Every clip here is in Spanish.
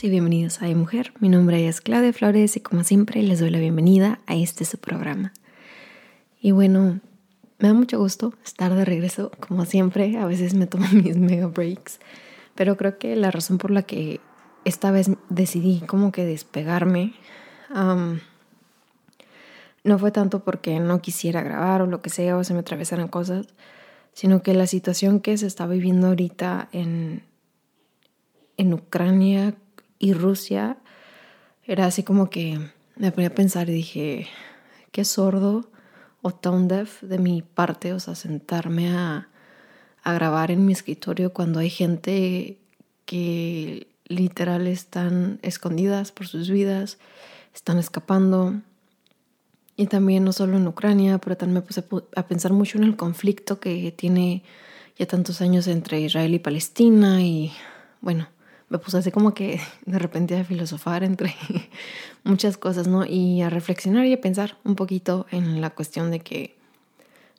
Y bienvenidos a Mi Mujer. Mi nombre es Claudia Flores y como siempre les doy la bienvenida a este su programa. Y bueno, me da mucho gusto estar de regreso, como siempre. A veces me tomo mis mega breaks, pero creo que la razón por la que esta vez decidí como que despegarme no fue tanto porque no quisiera grabar o lo que sea o se me atravesaran cosas, sino que la situación que se está viviendo ahorita en, en Ucrania y Rusia era así como que me ponía a pensar y dije, qué sordo o tone deaf de mi parte, o sea, sentarme a, a grabar en mi escritorio cuando hay gente que literal están escondidas por sus vidas, están escapando. Y también no solo en Ucrania, pero también me puse a pensar mucho en el conflicto que tiene ya tantos años entre Israel y Palestina y bueno, me puse así como que de repente a filosofar entre muchas cosas, ¿no? Y a reflexionar y a pensar un poquito en la cuestión de que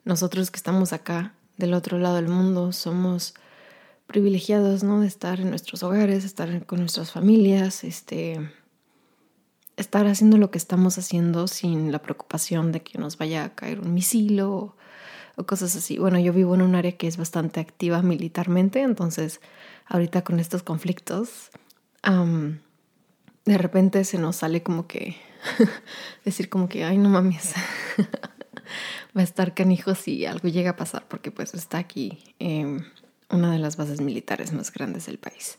nosotros que estamos acá del otro lado del mundo somos privilegiados, ¿no? De estar en nuestros hogares, estar con nuestras familias, este, estar haciendo lo que estamos haciendo sin la preocupación de que nos vaya a caer un misil o, o cosas así. Bueno, yo vivo en un área que es bastante activa militarmente, entonces ahorita con estos conflictos, de repente se nos sale como que decir como que, ay, no mames, va a estar canijo si algo llega a pasar, porque pues está aquí em, una de las bases militares más grandes del país.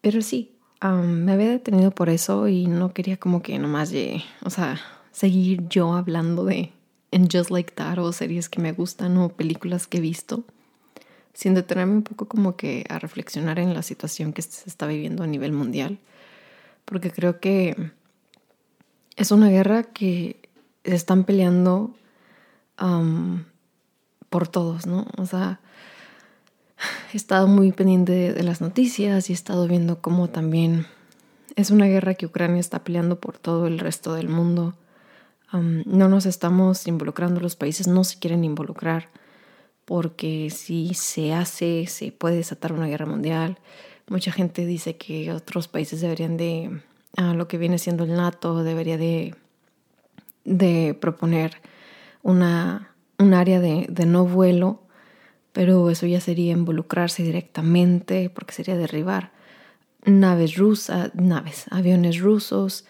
pero sí, me había detenido por eso y no quería como que nomás llegue, o sea, seguir yo hablando de en Just Like That o series que me gustan o películas que he visto sin detenerme un poco como que a reflexionar en la situación que se está viviendo a nivel mundial, porque creo que es una guerra que se están peleando por todos, ¿no? O sea, he estado muy pendiente de, las noticias y he estado viendo cómo también es una guerra que Ucrania está peleando por todo el resto del mundo. No nos estamos involucrando, los países no se quieren involucrar porque si se hace, se puede desatar una guerra mundial. Mucha gente dice que otros países deberían de, a lo que viene siendo el NATO, debería de, de proponer una, un área de, de no vuelo, pero eso ya sería involucrarse directamente porque sería derribar naves rusas, naves, aviones rusos.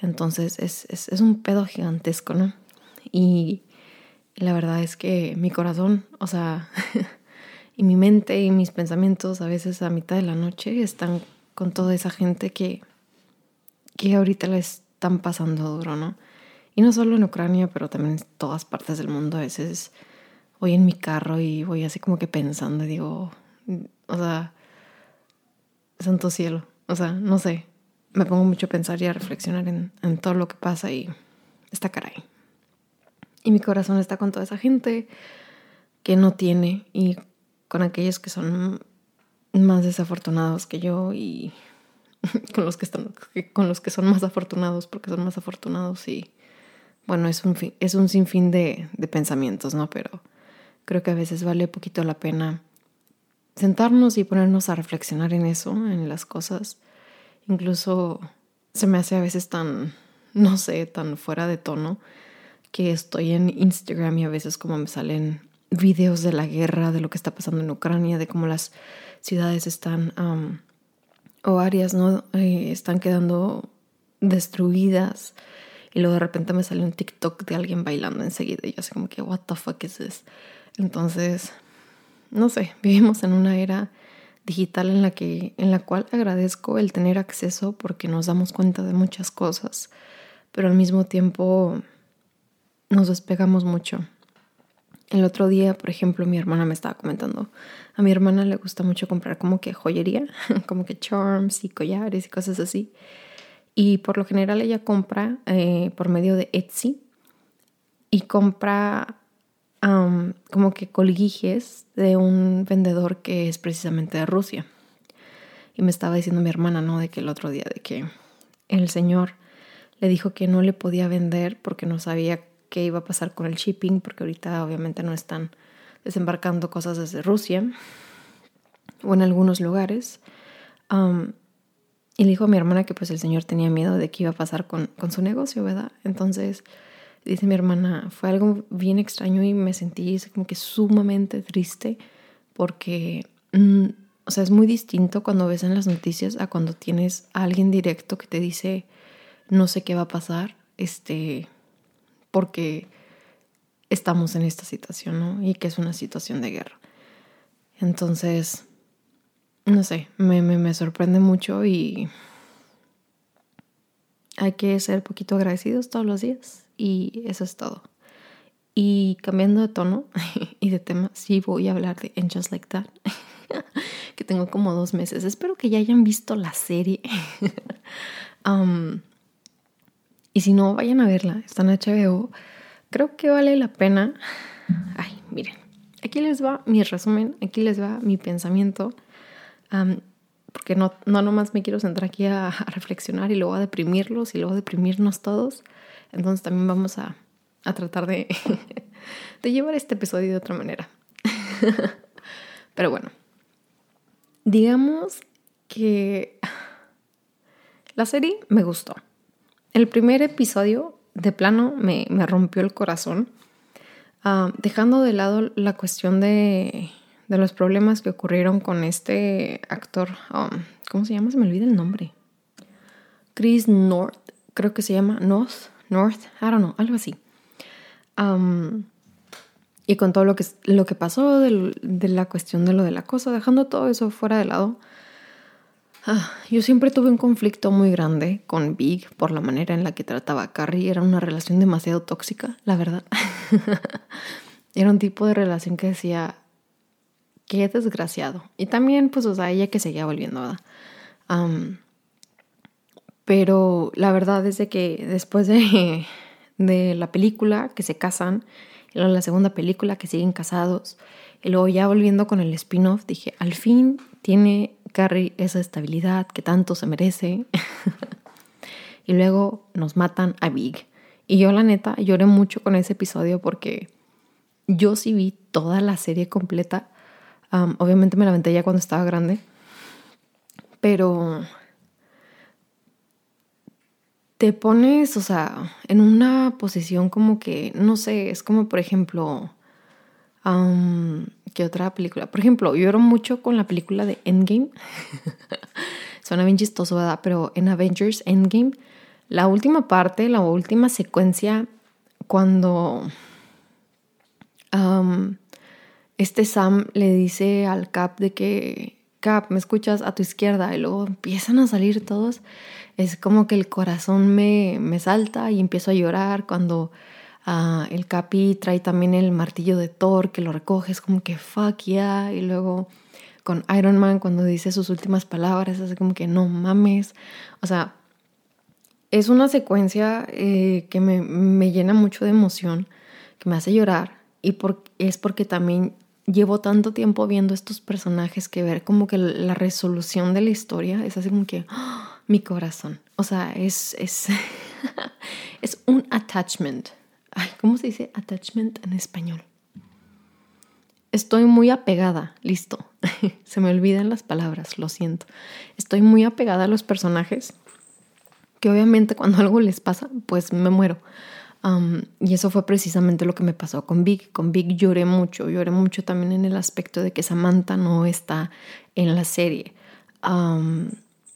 Entonces es, es, un pedo gigantesco, ¿no? Y la verdad es que mi corazón, o sea, y mi mente y mis pensamientos a veces a mitad de la noche están con toda esa gente que, que ahorita la están pasando duro, ¿no? Y no solo en Ucrania, pero también en todas partes del mundo. A veces voy en mi carro y voy así como que pensando y digo, o sea, santo cielo, o sea, no sé, me pongo mucho a pensar y a reflexionar en, en todo lo que pasa y está caray. Y mi corazón está con toda esa gente que no tiene y con aquellos que son más desafortunados que yo y con los que están con los que son más afortunados porque son más afortunados y bueno es un es un sinfín de, de pensamientos no pero creo que a veces vale poquito la pena sentarnos y ponernos a reflexionar en eso en las cosas incluso se me hace a veces tan no sé tan fuera de tono que estoy en Instagram y a veces como me salen videos de la guerra, de lo que está pasando en Ucrania, de cómo las ciudades están o áreas no eh, están quedando destruidas y luego de repente me sale un TikTok de alguien bailando enseguida y yo así como que what the fuck is this entonces no sé vivimos en una era digital en la que en la cual agradezco el tener acceso porque nos damos cuenta de muchas cosas pero al mismo tiempo nos despegamos mucho. El otro día, por ejemplo, mi hermana me estaba comentando, a mi hermana le gusta mucho comprar como que joyería, como que charms y collares y cosas así. Y por lo general ella compra eh, por medio de Etsy y compra como que colguijes de un vendedor que es precisamente de Rusia. Y me estaba diciendo mi hermana, ¿no? De que el otro día, de que el señor le dijo que no le podía vender porque no sabía qué iba a pasar con el shipping, porque ahorita obviamente no están desembarcando cosas desde Rusia o en algunos lugares. y le dijo a mi hermana que pues el señor tenía miedo de qué iba a pasar con, con su negocio, ¿verdad? Entonces, dice mi hermana, fue algo bien extraño y me sentí como que sumamente triste porque, mm, o sea, es muy distinto cuando ves en las noticias a cuando tienes a alguien directo que te dice, no sé qué va a pasar, este, porque estamos en esta situación, ¿no? Y que es una situación de guerra. Entonces, no sé, me, me, sorprende mucho y hay que ser poquito agradecidos todos los días y eso es todo. Y cambiando de tono y de tema, sí voy a hablar de And Like That, que tengo como dos meses. Espero que ya hayan visto la serie. Um, y si no, vayan a verla, está en HBO. Creo que vale la pena. Ay, miren, aquí les va mi resumen, aquí les va mi pensamiento porque no, no nomás me quiero centrar aquí a, reflexionar y luego a deprimirlos y luego a deprimirnos todos. Entonces también vamos a, a tratar de, de llevar este episodio de otra manera. Pero bueno, digamos que la serie me gustó. El primer episodio de plano me, me rompió el corazón, dejando de lado la cuestión de de los problemas que ocurrieron con este actor, um, ¿cómo se llama? Se me olvida el nombre. Chris North, creo que se llama North, North, I don't know, algo así. Um, y con todo lo que, lo que pasó de la cuestión de lo del acoso, dejando todo eso fuera de lado, ah, yo siempre tuve un conflicto muy grande con Big por la manera en la que trataba a Carrie. Era una relación demasiado tóxica, la verdad. Era un tipo de relación que decía, qué desgraciado. Y también, pues, o sea, ella que seguía volviendo, ¿verdad? Pero la verdad es de que después de, la película que se casan, y la segunda película que siguen casados, y luego ya volviendo con el spin-off, dije, al fin tiene Carrie esa estabilidad que tanto se merece. y luego nos matan a Big. Y yo la neta lloré mucho con ese episodio porque yo sí vi toda la serie completa obviamente me la aventé ya cuando estaba grande, pero te pones, o sea, en una posición como que, no sé, es como por ejemplo, ¿qué otra película? Por ejemplo, lloro mucho con la película de Endgame. Suena bien chistoso, ¿verdad? Pero en Avengers Endgame, la última parte, la última secuencia, cuando este Sam le dice al Cap de que, ¿me escuchas a tu izquierda? Y luego empiezan a salir todos. Es como que el corazón me, me salta y empiezo a llorar cuando uh, el Capi trae también el martillo de Thor que lo recoge. Es como que fuck yeah. Y luego con Iron Man cuando dice sus últimas palabras, es como que no mames. O sea, es una secuencia eh, que me, me, llena mucho de emoción, que me hace llorar. Y por, es porque también llevo tanto tiempo viendo estos personajes que ver como que la resolución de la historia es así como que ¡ah! mi corazón. O sea, es, es, es un attachment. ¿Cómo se dice attachment en español? Estoy muy apegada, listo. se me olvidan las palabras, lo siento. Estoy muy apegada a los personajes que obviamente cuando algo les pasa, pues me muero y eso fue precisamente lo que me pasó con Big. Con Big lloré mucho, lloré mucho también en el aspecto de que Samantha no está en la serie.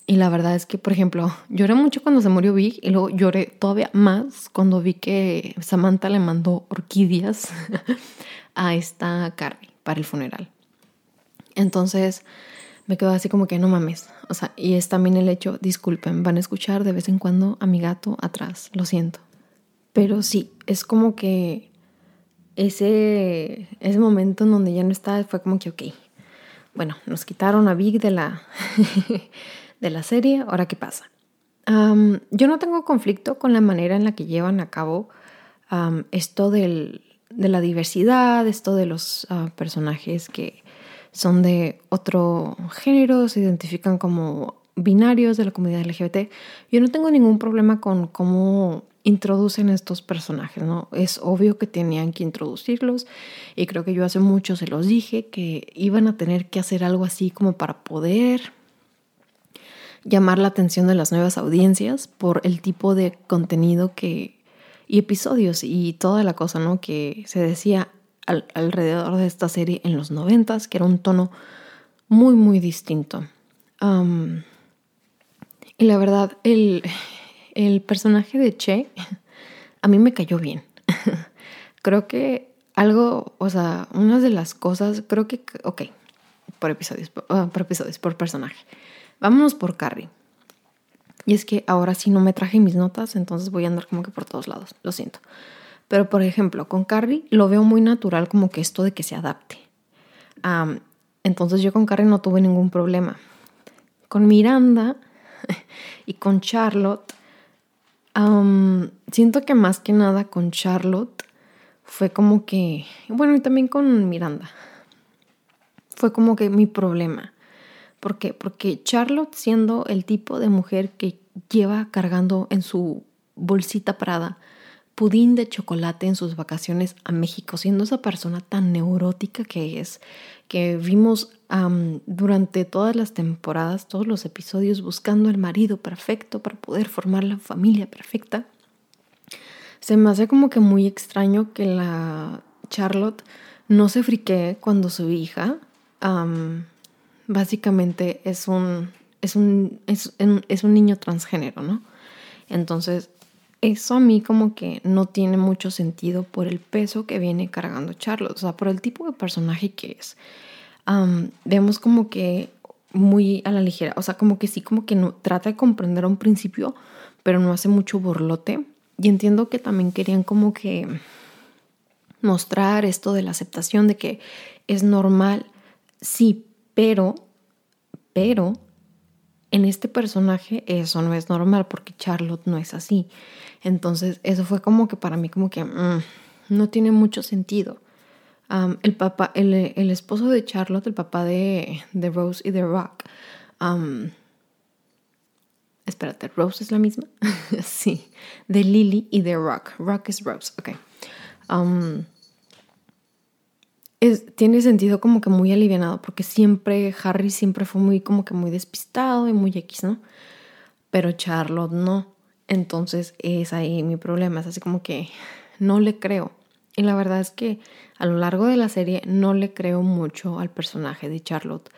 y la verdad es que, por ejemplo, lloré mucho cuando se murió Big y luego lloré todavía más cuando vi que Samantha le mandó orquídeas a esta Carrie para el funeral. Entonces me quedo así como que no mames. O sea, y es también el hecho, disculpen, van a escuchar de vez en cuando a mi gato atrás, lo siento. Pero sí, es como que ese, ese momento en donde ya no está fue como que, ok, bueno, nos quitaron a Big de la, de la serie, ahora qué pasa. yo no tengo conflicto con la manera en la que llevan a cabo esto del, de la diversidad, esto de los ah, personajes que son de otro género, se identifican como binarios de la comunidad LGBT. Yo no tengo ningún problema con cómo introducen estos personajes, ¿no? Es obvio que tenían que introducirlos y creo que yo hace mucho se los dije que iban a tener que hacer algo así como para poder llamar la atención de las nuevas audiencias por el tipo de contenido que y episodios y toda la cosa, ¿no? Que se decía alrededor de esta serie en los noventas, que era un tono muy, muy distinto. y la verdad, el, el personaje de Che a mí me cayó bien. creo que algo, o sea, una de las cosas, creo que, ok, por episodios, ah, por, episodios, por personaje. Vámonos por Carrie. Y es que ahora sí no me traje mis notas, entonces voy a andar como que por todos lados, lo siento. Pero por ejemplo, con Carrie lo veo muy natural como que esto de que se adapte. entonces yo con Carrie no tuve ningún problema. Con Miranda y con Charlotte, siento que más que nada con Charlotte fue como que, bueno, y también con Miranda, fue como que mi problema. ¿Por qué? Porque Charlotte, siendo el tipo de mujer que lleva cargando en su bolsita parada pudín de chocolate en sus vacaciones a México, siendo esa persona tan neurótica que es, que vimos durante todas las temporadas, todos los episodios, buscando el marido perfecto para poder formar la familia perfecta, se me hace como que muy extraño que la Charlotte no se friquee cuando su hija básicamente es un, es un, es, un niño transgénero, ¿no? Entonces, eso a mí como que no tiene mucho sentido por el peso que viene cargando Charlotte, o sea, por el tipo de personaje que es. vemos como que muy a la ligera, o sea, como que sí, como que no, trata de comprender a un principio, pero no hace mucho borlote. Y entiendo que también querían como que mostrar esto de la aceptación de que es normal Sí, pero, pero en este personaje eso no es normal porque Charlotte no es así. Entonces eso fue como que para mí como que mm, no tiene mucho sentido. el papá, el, esposo de Charlotte, el papá de, de Rose y de Rock. espérate, ¿Rose es la misma? sí, de Lily y de Rock. Rock es Rose, ok tiene sentido como que muy alivianado, porque siempre, Harry siempre fue muy como que muy despistado y muy X, ¿no? Pero Charlotte no. Entonces es ahí mi problema, es así como que no le creo. Y la verdad es que a lo largo de la serie no le creo mucho al personaje de Charlotte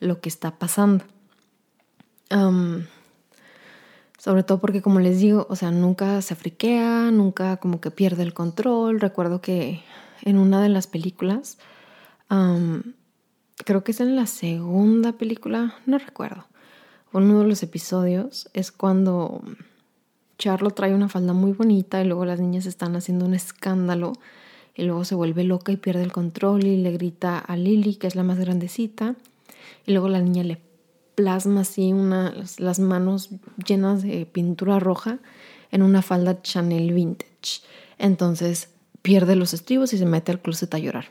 lo que está pasando. sobre todo porque como les digo, o sea, nunca se friquea, nunca como que pierde el control. Recuerdo que en una de las películas, creo que es en la segunda película, no recuerdo, uno de los episodios es cuando Charlo trae una falda muy bonita y luego las niñas están haciendo un escándalo y luego se vuelve loca y pierde el control y le grita a Lily, que es la más grandecita, y luego la niña le plasma así unas, las manos llenas de pintura roja en una falda Chanel vintage. Entonces pierde los estribos y se mete al closet a llorar.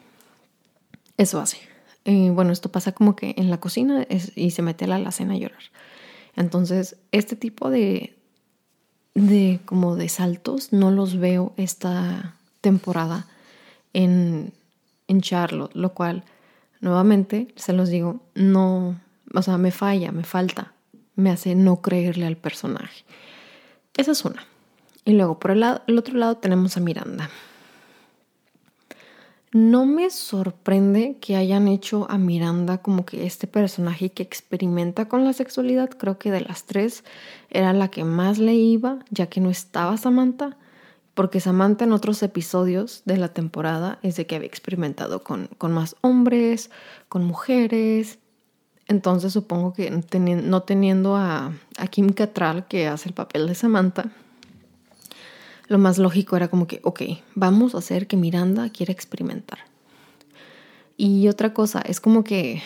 Eso hace. bueno, esto pasa como que en la cocina y se mete a la alacena a llorar. Entonces, este tipo de, de como de saltos no los veo esta temporada en, en Charlotte, lo cual nuevamente se los digo, no, o sea, me falla, me falta, me hace no creerle al personaje. Esa es una. Y luego por el, lado, el otro lado tenemos a Miranda. No me sorprende que hayan hecho a Miranda como que este personaje que experimenta con la sexualidad. Creo que de las tres era la que más le iba, ya que no estaba Samantha, porque Samantha en otros episodios de la temporada es de que había experimentado con, con más hombres, con mujeres. Entonces supongo que no teniendo a, a Kim Cattrall, que hace el papel de Samantha, lo más lógico era como que, ok, vamos a hacer que Miranda quiera experimentar. Y otra cosa, es como que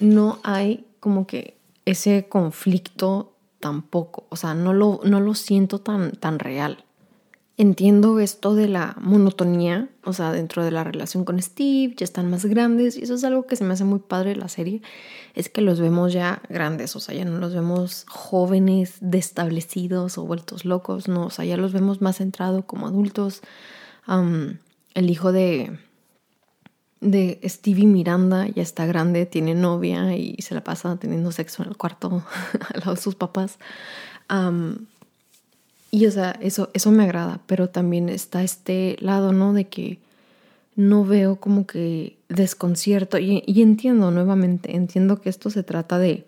no hay como que ese conflicto tampoco, o sea, no lo, no lo siento tan, tan real entiendo esto de la monotonía, o sea, dentro de la relación con Steve, ya están más grandes y eso es algo que se me hace muy padre de la serie, es que los vemos ya grandes, o sea, ya no los vemos jóvenes, destablecidos o vueltos locos, no, o sea, ya los vemos más centrados como adultos. el hijo de, de Stevie Miranda, ya está grande, tiene novia y se la pasa teniendo sexo en el cuarto al lado de sus papás. Y o sea, eso, eso me agrada, pero también está este lado, ¿no? De que no veo como que desconcierto y, entiendo nuevamente, entiendo que esto se trata de,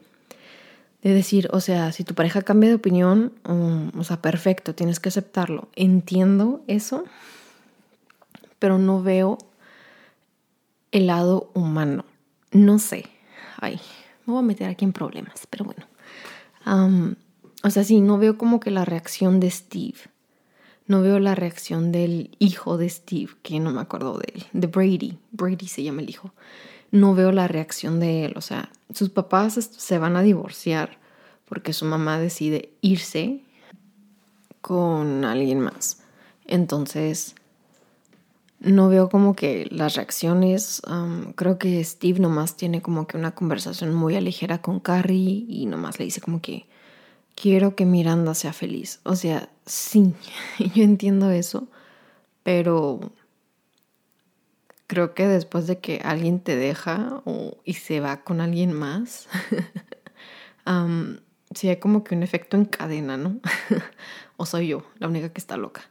de decir, o sea, si tu pareja cambia de opinión, o sea, perfecto, tienes que aceptarlo. Entiendo eso, pero no veo el lado humano. No sé. Ay, me voy a meter aquí en problemas, pero bueno. O sea, sí, no veo como que la reacción de Steve. No veo la reacción del hijo de Steve, que no me acuerdo de él, de Brady. Brady se llama el hijo. No veo la reacción de él. O sea, sus papás se van a divorciar porque su mamá decide irse con alguien más. Entonces, no veo como que las reacciones. creo que Steve nomás tiene como que una conversación muy ligera con Carrie y nomás le dice como que quiero que Miranda sea feliz. O sea, sí, yo entiendo eso, pero creo que después de que alguien te deja y se va con alguien más, sí hay como que un efecto en cadena, ¿no? o soy yo, la única que está loca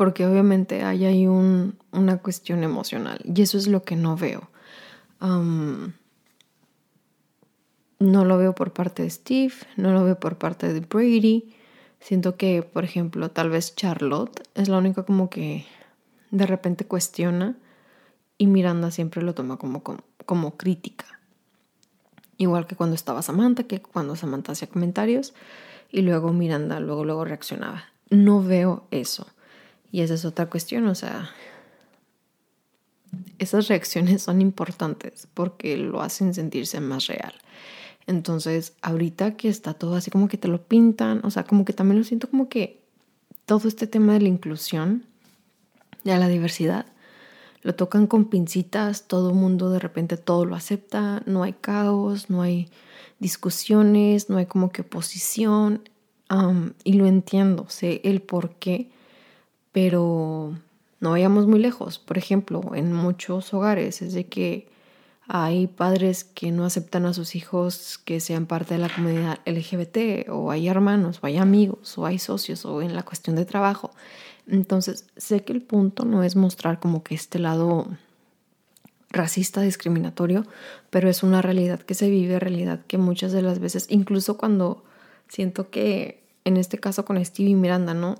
porque obviamente hay ahí un, una cuestión emocional y eso es lo que no veo. No lo veo por parte de Steve, no lo veo por parte de Brady. Siento que, por ejemplo, tal vez Charlotte es la única como que de repente cuestiona y Miranda siempre lo toma como, como, crítica. Igual que cuando estaba Samantha, que cuando Samantha hacía comentarios y luego Miranda luego, luego reaccionaba. No veo eso. Y esa es otra cuestión, o sea, esas reacciones son importantes porque lo hacen sentirse más real. Entonces, ahorita que está todo así como que te lo pintan, o sea, como que también lo siento como que todo este tema de la inclusión, de la diversidad, lo tocan con pincitas, todo mundo de repente todo lo acepta, no hay caos, no hay discusiones, no hay como que oposición, y lo entiendo, sé el por qué pero no vayamos muy lejos. Por ejemplo, en muchos hogares es de que hay padres que no aceptan a sus hijos que sean parte de la comunidad LGBT, o hay hermanos, o hay amigos, o hay socios, o en la cuestión de trabajo. Entonces, sé que el punto no es mostrar como que este lado racista, discriminatorio, pero es una realidad que se vive, realidad que muchas de las veces, incluso cuando siento que en este caso con Stevie Miranda, ¿no?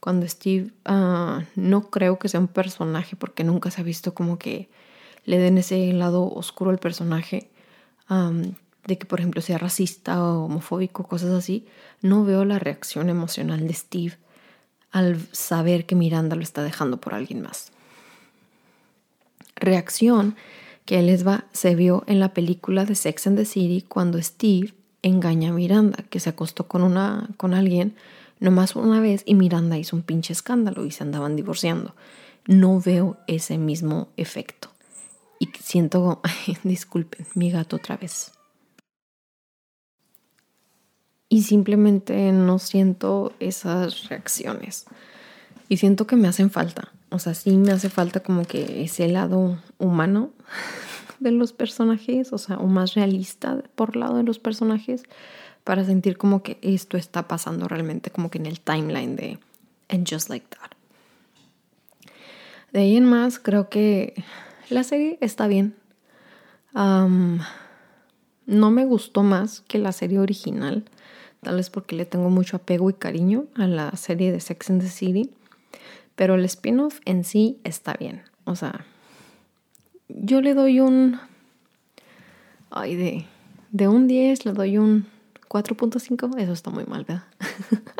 cuando Steve ah, no creo que sea un personaje porque nunca se ha visto como que le den ese lado oscuro al personaje de que por ejemplo sea racista o homofóbico, cosas así, no veo la reacción emocional de Steve al saber que Miranda lo está dejando por alguien más. Reacción que les va se vio en la película de Sex and the City cuando Steve engaña a Miranda, que se acostó con una con alguien nomás una vez y Miranda hizo un pinche escándalo y se andaban divorciando. No veo ese mismo efecto. Y siento, disculpen, mi gato otra vez. Y simplemente no siento esas reacciones. Y siento que me hacen falta. O sea, sí me hace falta como que ese lado humano de los personajes, o sea, o más realista por lado de los personajes para sentir como que esto está pasando realmente como que en el timeline de And Just Like That. De ahí en más, creo que la serie está bien. no me gustó más que la serie original, tal vez porque le tengo mucho apego y cariño a la serie de Sex and the City, pero el spin-off en sí está bien. O sea, yo le doy un... Ay, de, de un 10 le doy un 4.5, eso está muy mal, ¿verdad?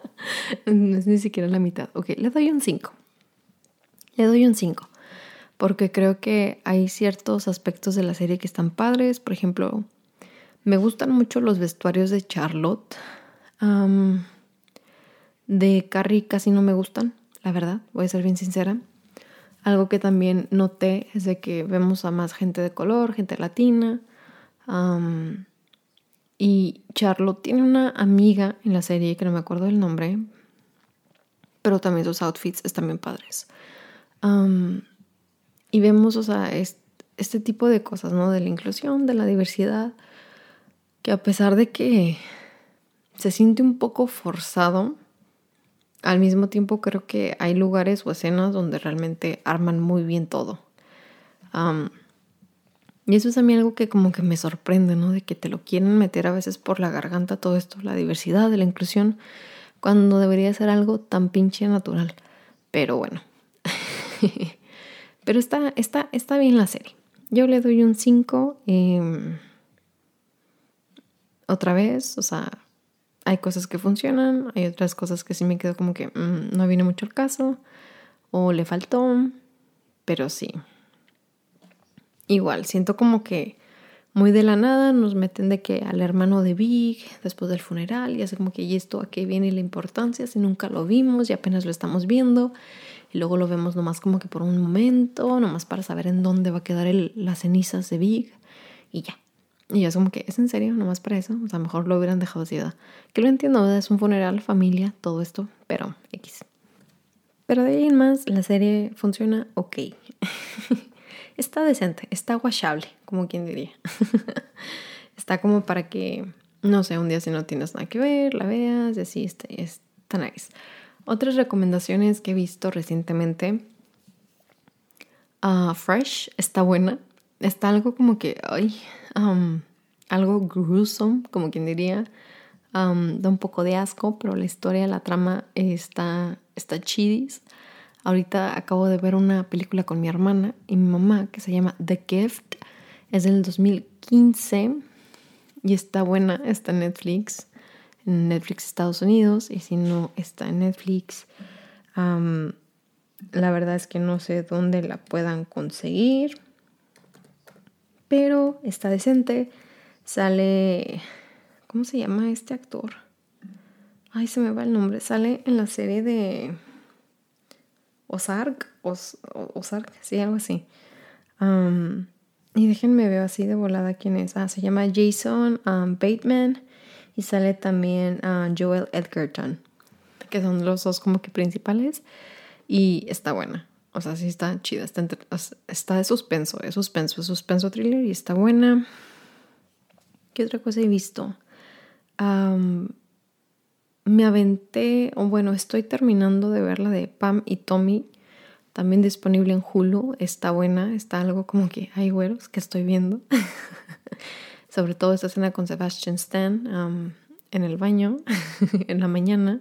no es ni siquiera la mitad. Ok, le doy un 5. Le doy un 5. Porque creo que hay ciertos aspectos de la serie que están padres. Por ejemplo, me gustan mucho los vestuarios de Charlotte. de Carrie casi no me gustan, la verdad, voy a ser bien sincera. Algo que también noté es de que vemos a más gente de color, gente latina. Y Charlotte tiene una amiga en la serie que no me acuerdo del nombre, pero también sus outfits están bien padres. Y vemos, o sea, este tipo de cosas, ¿no? De la inclusión, de la diversidad, que a pesar de que se siente un poco forzado, al mismo tiempo creo que hay lugares o escenas donde realmente arman muy bien todo. y eso es a mí algo que como que me sorprende, ¿no? De que te lo quieren meter a veces por la garganta todo esto, la diversidad, la inclusión, cuando debería ser algo tan pinche natural. Pero bueno. Pero está, está, está bien la serie. Yo le doy un 5. Em, otra vez, o sea, hay cosas que funcionan, hay otras cosas que sí me quedo como que mm, no viene mucho el caso o le faltó, pero sí. Igual, siento como que muy de la nada nos meten de que al hermano de Big después del funeral y hace como que y esto a qué viene la importancia si nunca lo vimos y apenas lo estamos viendo y luego lo vemos nomás como que por un momento, nomás para saber en dónde va a quedar el, las cenizas de Big y ya. Y es como que, ¿es en serio? Nomás para eso. O sea, mejor lo hubieran dejado así. Que lo entiendo, ¿verdad? Es un funeral, familia, todo esto, pero X. Pero de ahí en más, la serie funciona ok. está decente, está washable, como quien diría. está como para que, no sé, un día si no tienes nada que ver, la veas y así, está, está nice. Otras recomendaciones que he visto recientemente. Uh, Fresh está buena. Está algo como que, ay, algo gruesome, como quien diría. da un poco de asco, pero la historia, la trama está, está chidis. Ahorita acabo de ver una película con mi hermana y mi mamá que se llama The Gift. Es del 2015 y está buena, está en Netflix, en Netflix Estados Unidos y si no está en Netflix, la verdad es que no sé dónde la puedan conseguir pero está decente. Sale, ¿cómo se llama este actor? Ay, se me va el nombre. Sale en la serie de Ozark, Ozark, sí, algo así. y déjenme ver así de volada quién es. Ah, se llama Jason Bateman y sale también Joel Edgerton, que son los dos como que principales y está buena. O sea, sí está chida, está, está de suspenso, es suspenso, es suspenso thriller y está buena. ¿Qué otra cosa he visto? Me aventé, o bueno, estoy terminando de ver la de Pam y Tommy, también disponible en Hulu. Está buena, está algo como que hay güeros que estoy viendo. Sobre todo esta escena con Sebastian Stan en el baño en la mañana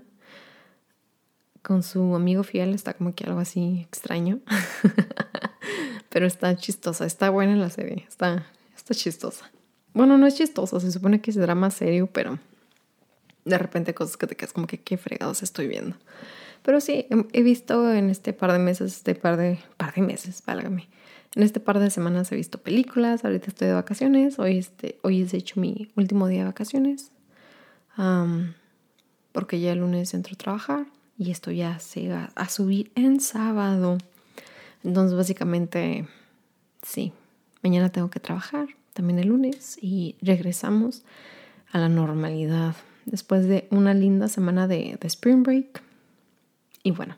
con su amigo fiel está como que algo así extraño. Pero está chistosa, está buena la serie, está, está chistosa. Bueno, no es chistosa, se supone que es drama serio, pero de repente cosas que te quedas como que qué fregados estoy viendo. Pero sí, he visto en este par de meses, este par de, par de meses, válgame. En este par de semanas he visto películas, ahorita estoy de vacaciones, hoy, este, hoy es de hecho mi último día de vacaciones, porque ya el lunes entro a trabajar y esto ya se va a subir en sábado. Entonces básicamente, sí, mañana tengo que trabajar, también el lunes, y regresamos a la normalidad después de una linda semana de, Spring Break. Y bueno,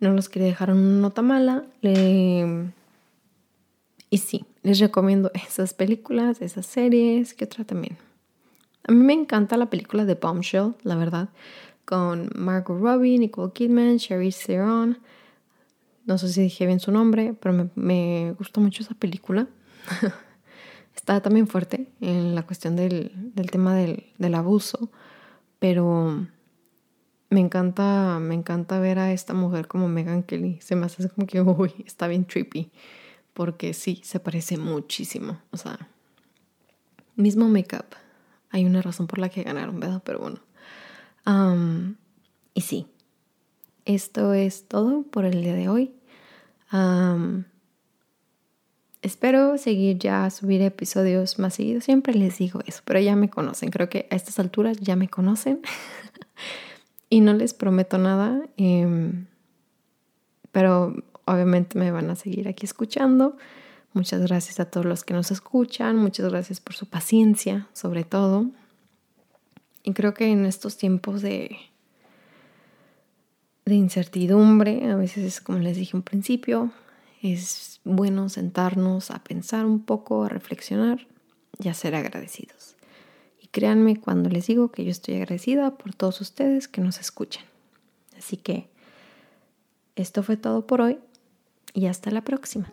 no los quería dejar una nota mala. Y sí, les recomiendo esas películas, esas series, que otra también. A mí me encanta la película de Bombshell, la verdad con Margot Robbie, Nicole Kidman, Charlize Theron. No sé si dije bien su nombre, pero me, gustó mucho esa película. Está también fuerte en la cuestión del, tema del, abuso, pero me encanta, me encanta ver a esta mujer como Megan Kelly. Se me hace como que, uy, está bien trippy, porque sí, se parece muchísimo. O sea, mismo make-up. Hay una razón por la que ganaron, ¿verdad? Pero bueno y sí, esto es todo por el día de hoy. Espero seguir ya a subir episodios más seguidos. Siempre les digo eso, pero ya me conocen. Creo que a estas alturas ya me conocen. y no les prometo nada. Em, pero obviamente me van a seguir aquí escuchando. Muchas gracias a todos los que nos escuchan. Muchas gracias por su paciencia, sobre todo. Y creo que en estos tiempos de, de incertidumbre, a veces, como les dije un principio, es bueno sentarnos a pensar un poco, a reflexionar y a ser agradecidos. Y créanme cuando les digo que yo estoy agradecida por todos ustedes que nos escuchan. Así que esto fue todo por hoy y hasta la próxima.